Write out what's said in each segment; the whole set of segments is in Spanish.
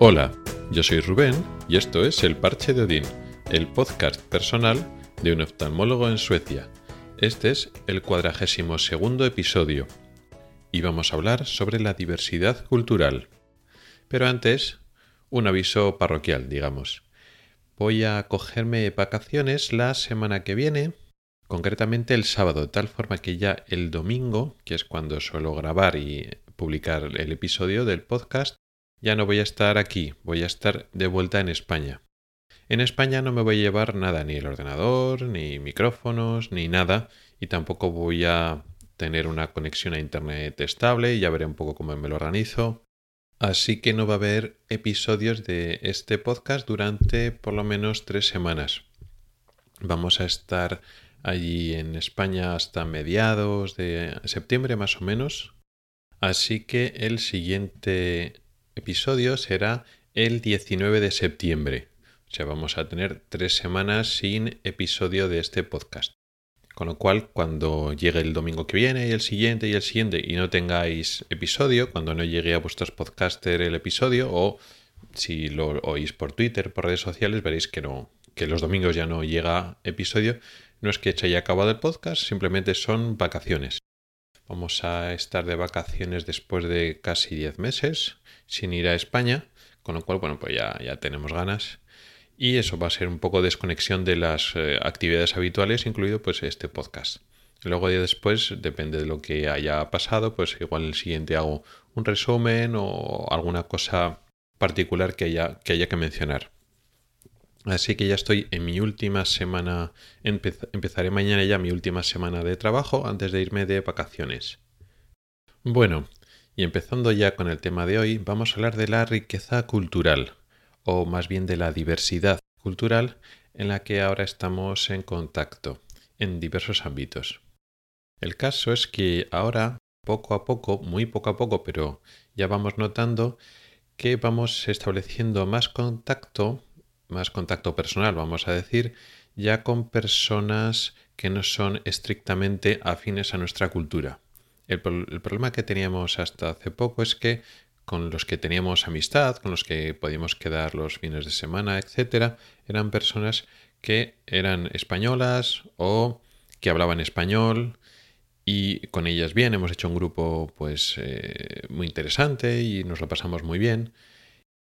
Hola, yo soy Rubén y esto es El Parche de Odín, el podcast personal de un oftalmólogo en Suecia. Este es el cuadragésimo segundo episodio y vamos a hablar sobre la diversidad cultural. Pero antes, un aviso parroquial, digamos. Voy a cogerme vacaciones la semana que viene, concretamente el sábado, de tal forma que ya el domingo, que es cuando suelo grabar y publicar el episodio del podcast, ya no voy a estar aquí, voy a estar de vuelta en España. En España no me voy a llevar nada, ni el ordenador, ni micrófonos, ni nada, y tampoco voy a tener una conexión a Internet estable, y ya veré un poco cómo me lo organizo. Así que no va a haber episodios de este podcast durante por lo menos tres semanas. Vamos a estar allí en España hasta mediados de septiembre más o menos. Así que el siguiente episodio será el 19 de septiembre. O sea, vamos a tener tres semanas sin episodio de este podcast. Con lo cual, cuando llegue el domingo que viene y el siguiente y el siguiente y no tengáis episodio, cuando no llegue a vuestros podcaster el episodio o si lo oís por Twitter, por redes sociales, veréis que no, que los domingos ya no llega episodio. No es que se haya acabado el podcast, simplemente son vacaciones. Vamos a estar de vacaciones después de casi 10 meses sin ir a España, con lo cual, bueno, pues ya, ya tenemos ganas. Y eso va a ser un poco desconexión de las eh, actividades habituales, incluido pues este podcast. Luego ya después, depende de lo que haya pasado, pues igual en el siguiente hago un resumen o alguna cosa particular que haya que, haya que mencionar. Así que ya estoy en mi última semana, empezaré mañana ya mi última semana de trabajo antes de irme de vacaciones. Bueno, y empezando ya con el tema de hoy, vamos a hablar de la riqueza cultural, o más bien de la diversidad cultural en la que ahora estamos en contacto, en diversos ámbitos. El caso es que ahora, poco a poco, muy poco a poco, pero ya vamos notando que vamos estableciendo más contacto más contacto personal, vamos a decir, ya con personas que no son estrictamente afines a nuestra cultura. El, problema que teníamos hasta hace poco es que con los que teníamos amistad, con los que podíamos quedar los fines de semana, etcétera, eran personas que eran españolas o que hablaban español y con ellas bien hemos hecho un grupo pues eh, muy interesante y nos lo pasamos muy bien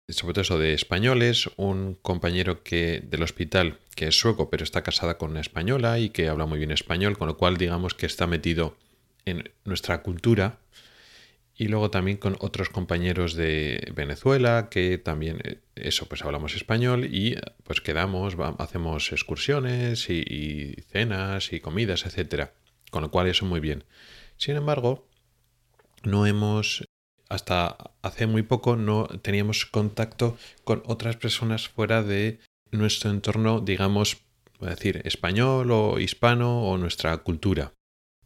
sobre todo eso de españoles, un compañero que del hospital que es sueco pero está casada con una española y que habla muy bien español, con lo cual digamos que está metido en nuestra cultura. Y luego también con otros compañeros de Venezuela que también eh, eso pues hablamos español y pues quedamos, hacemos excursiones y, y cenas y comidas, etcétera. Con lo cual eso muy bien. Sin embargo, no hemos hasta hace muy poco no teníamos contacto con otras personas fuera de nuestro entorno, digamos, decir, español o hispano o nuestra cultura.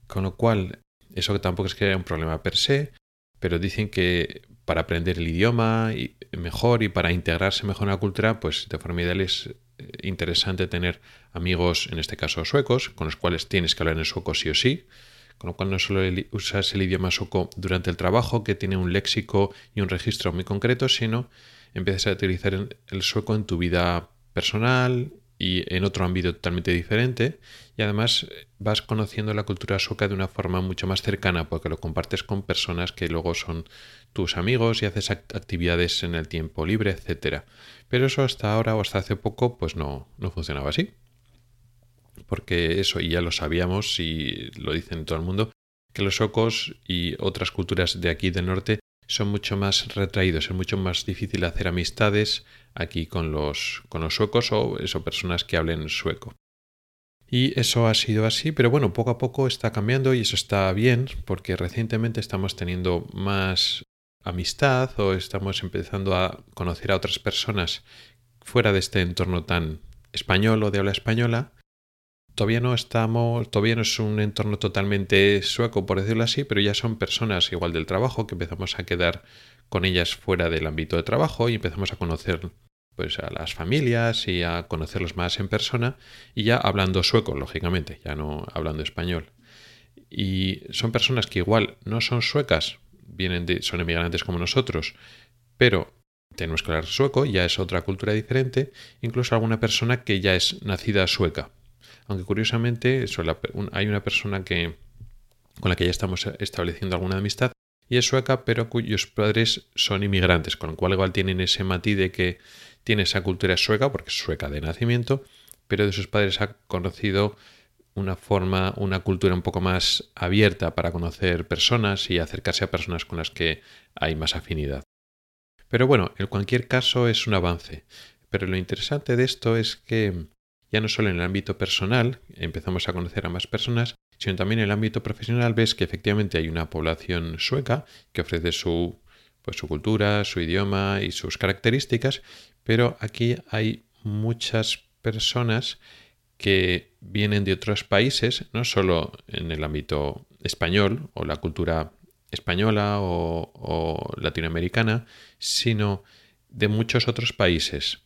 Con lo cual, eso tampoco es que sea un problema per se, pero dicen que para aprender el idioma mejor y para integrarse mejor en la cultura, pues de forma ideal es eh, interesante tener amigos, en este caso suecos, con los cuales tienes que hablar en sueco sí o sí, con lo cual no solo usas el idioma sueco durante el trabajo, que tiene un léxico y un registro muy concreto, sino empiezas a utilizar el sueco en tu vida personal y en otro ámbito totalmente diferente y además eh, vas conociendo la cultura sueca de una forma mucho más cercana porque lo compartes con personas que luego son tus amigos y haces actividades en el tiempo libre, etcétera. Pero eso hasta ahora o hasta hace poco pues no, no funcionaba así porque eso, y ya lo sabíamos y lo dicen todo el mundo, que los suecos y otras culturas de aquí del norte son mucho más retraídos, es mucho más difícil hacer amistades aquí con los, con los suecos o eso, personas que hablen sueco. Y eso ha sido así, pero bueno, poco a poco está cambiando y eso está bien porque recientemente estamos teniendo más amistad o estamos empezando a conocer a otras personas fuera de este entorno tan español o de habla española todavía no estamos, todavía no es un entorno totalmente sueco, por decirlo así, pero ya son personas igual del trabajo que empezamos a quedar con ellas fuera del ámbito de trabajo y empezamos a conocer pues a las familias y a conocerlos más en persona y ya hablando sueco, lógicamente, ya no hablando español. Y son personas que igual no son suecas, vienen de, son emigrantes como nosotros, pero tenemos que hablar sueco, ya es otra cultura diferente, incluso alguna persona que ya es nacida sueca. Aunque curiosamente hay una persona que, con la que ya estamos estableciendo alguna amistad y es sueca, pero cuyos padres son inmigrantes, con lo cual igual tienen ese matiz de que tiene esa cultura sueca, porque es sueca de nacimiento, pero de sus padres ha conocido una forma, una cultura un poco más abierta para conocer personas y acercarse a personas con las que hay más afinidad. Pero bueno, en cualquier caso es un avance. Pero lo interesante de esto es que ya no solo en el ámbito personal empezamos a conocer a más personas, sino también en el ámbito profesional ves que efectivamente hay una población sueca que ofrece su, pues, su cultura, su idioma y sus características, pero aquí hay muchas personas que vienen de otros países, no solo en el ámbito español o la cultura española o, latinoamericana, sino de muchos otros países.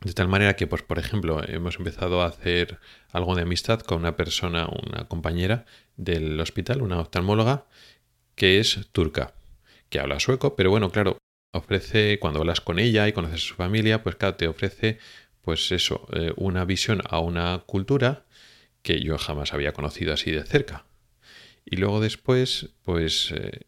De tal manera que, pues, por ejemplo, hemos empezado a hacer algo de amistad con una persona, una compañera del hospital, una oftalmóloga, que es turca, que habla sueco, pero bueno, claro, ofrece, cuando hablas con ella y conoces a su familia, pues claro, te ofrece pues eso, eh, una visión a una cultura que yo jamás había conocido así de cerca. Y luego después, pues eh,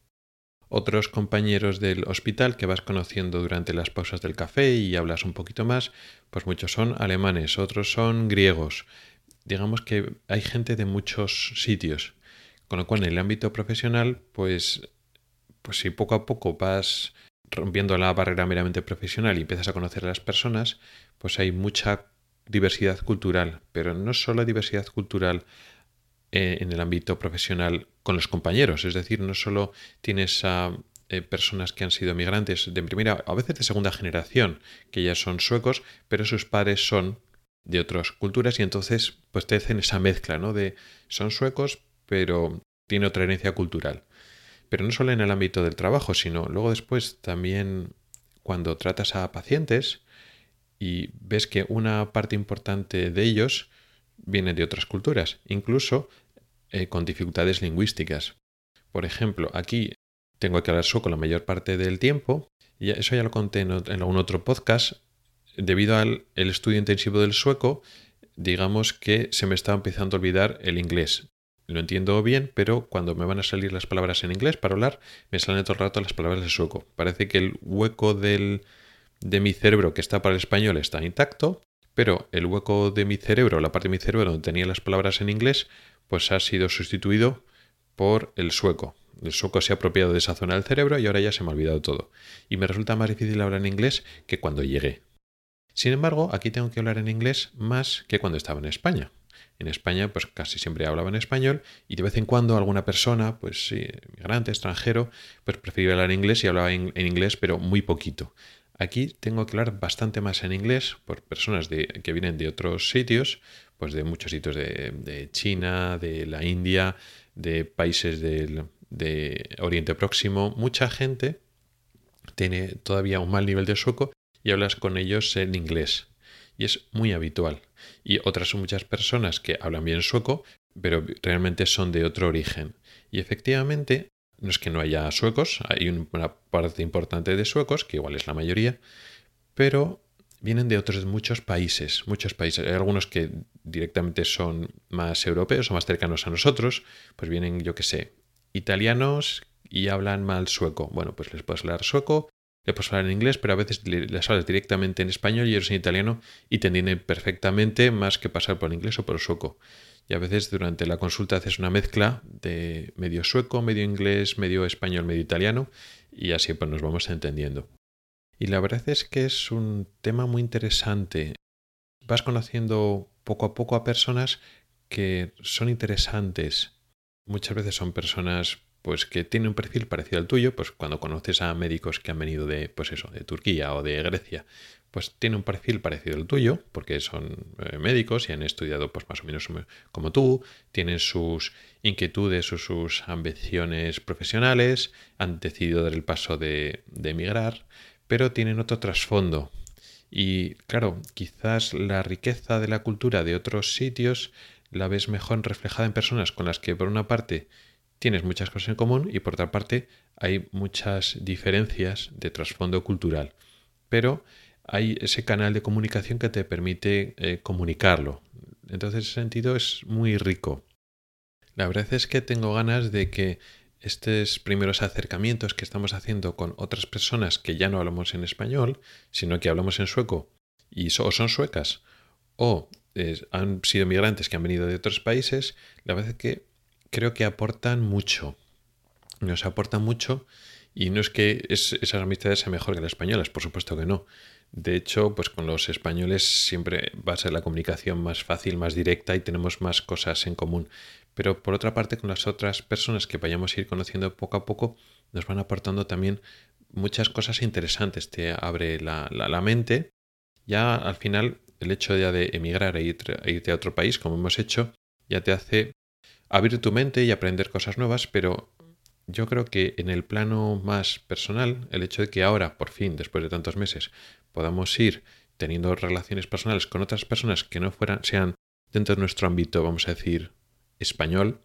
otros compañeros del hospital que vas conociendo durante las pausas del café y hablas un poquito más, pues muchos son alemanes, otros son griegos. Digamos que hay gente de muchos sitios. Con lo cual en el ámbito profesional, pues, pues si poco a poco vas rompiendo la barrera meramente profesional y empiezas a conocer a las personas, pues hay mucha diversidad cultural, pero no solo diversidad cultural eh, en el ámbito profesional con los compañeros, es decir, no solo tienes a eh, personas que han sido migrantes de primera, a veces de segunda generación, que ya son suecos, pero sus padres son de otras culturas y entonces pues te hacen esa mezcla, ¿no? De son suecos, pero tiene otra herencia cultural pero no solo en el ámbito del trabajo, sino luego después también cuando tratas a pacientes y ves que una parte importante de ellos viene de otras culturas, incluso eh, con dificultades lingüísticas. Por ejemplo, aquí tengo que hablar sueco la mayor parte del tiempo, y eso ya lo conté en, algún otro podcast, debido al estudio intensivo del sueco, digamos que se me está empezando a olvidar el inglés lo entiendo bien, pero cuando me van a salir las palabras en inglés para hablar, me salen todo el rato las palabras de sueco. Parece que el hueco del, de mi cerebro que está para el español está intacto, pero el hueco de mi cerebro, la parte de mi cerebro donde tenía las palabras en inglés, pues ha sido sustituido por el sueco. El sueco se ha apropiado de esa zona del cerebro y ahora ya se me ha olvidado todo. Y me resulta más difícil hablar en inglés que cuando llegué. Sin embargo, aquí tengo que hablar en inglés más que cuando estaba en España en España pues casi siempre hablaba en español y de vez en cuando alguna persona, pues sí, migrante, extranjero, pues prefería hablar en inglés y hablaba en, inglés pero muy poquito. Aquí tengo que hablar bastante más en inglés por personas de, que vienen de otros sitios, pues de muchos sitios de, China, de la India, de países del, de Oriente Próximo. Mucha gente tiene todavía un mal nivel de sueco y hablas con ellos en inglés y es muy habitual. Y otras muchas personas que hablan bien sueco, pero realmente son de otro origen. Y efectivamente, no es que no haya suecos, hay una parte importante de suecos, que igual es la mayoría, pero vienen de otros muchos países, muchos países. Hay algunos que directamente son más europeos o más cercanos a nosotros, pues vienen, yo qué sé, italianos y hablan mal sueco. Bueno, pues les puedes hablar sueco le puedes hablar en inglés, pero a veces les hablas directamente en español y ellos en italiano y te entienden perfectamente más que pasar por el inglés o por sueco. Y a veces durante la consulta haces una mezcla de medio sueco, medio inglés, medio español, medio italiano y así pues nos vamos entendiendo. Y la verdad es que es un tema muy interesante. Vas conociendo poco a poco a personas que son interesantes. Muchas veces son personas pues que tiene un perfil parecido al tuyo, pues cuando conoces a médicos que han venido de, pues eso, de Turquía o de Grecia, pues tiene un perfil parecido al tuyo, porque son eh, médicos y han estudiado pues más o menos como tú, tienen sus inquietudes o sus ambiciones profesionales, han decidido dar el paso de, de emigrar, pero tienen otro trasfondo. Y claro, quizás la riqueza de la cultura de otros sitios la ves mejor reflejada en personas con las que por una parte tienes muchas cosas en común y por otra parte hay muchas diferencias de trasfondo cultural. pero hay ese canal de comunicación que te permite eh, comunicarlo. Entonces, en ese sentido es muy rico. La verdad es que tengo ganas de que estos primeros acercamientos que estamos haciendo con otras personas que ya no hablamos en español, sino que hablamos en sueco, y o son suecas, o han sido migrantes que han venido de otros países, la verdad es que creo que aportan mucho. Nos aportan mucho y no es que esas amistades sean mejor que las españolas, por supuesto que no. De hecho, pues con los españoles siempre va a ser la comunicación más fácil, más directa y tenemos más cosas en común. Pero por otra parte, con las otras personas que vayamos a ir conociendo poco a poco, nos van aportando también muchas cosas interesantes. Te abre la, la, mente. Ya al final, el hecho ya de emigrar e, e irte a otro país, como hemos hecho, ya te hace abrir tu mente y aprender cosas nuevas, pero yo creo que en el plano más personal, el hecho de que ahora, por fin, después de tantos meses, podamos ir teniendo relaciones personales con otras personas que no fueran, sean dentro de nuestro ámbito, vamos a decir, español,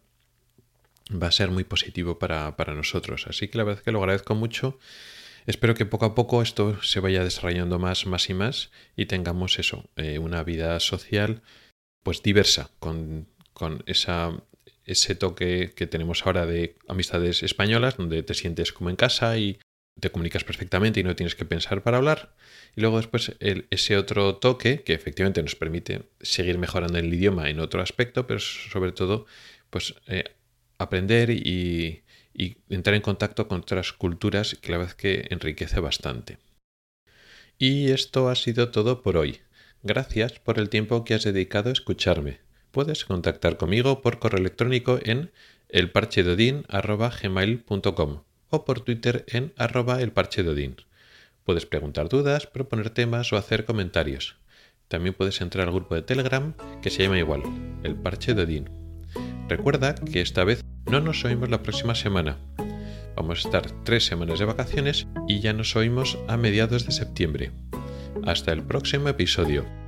va a ser muy positivo para, nosotros. Así que la verdad es que lo agradezco mucho. Espero que poco a poco esto se vaya desarrollando más, más y más y tengamos eso, eh, una vida social pues diversa, con, con esa ese toque que tenemos ahora de amistades españolas, donde te sientes como en casa y te comunicas perfectamente y no tienes que pensar para hablar. Y luego después ese otro toque que efectivamente nos permite seguir mejorando el idioma en otro aspecto, pero sobre todo pues eh, aprender y, y entrar en contacto con otras culturas que la verdad que enriquece bastante. Y esto ha sido todo por hoy. Gracias por el tiempo que has dedicado a escucharme puedes contactar conmigo por correo electrónico en elparchedodin.gmail.com o por Twitter en arroba elparchedodin. Puedes preguntar dudas, proponer temas o hacer comentarios. También puedes entrar al grupo de Telegram que se llama igual, El Parche Recuerda que esta vez no nos oímos la próxima semana. Vamos a estar tres semanas de vacaciones y ya nos oímos a mediados de septiembre. Hasta el próximo episodio.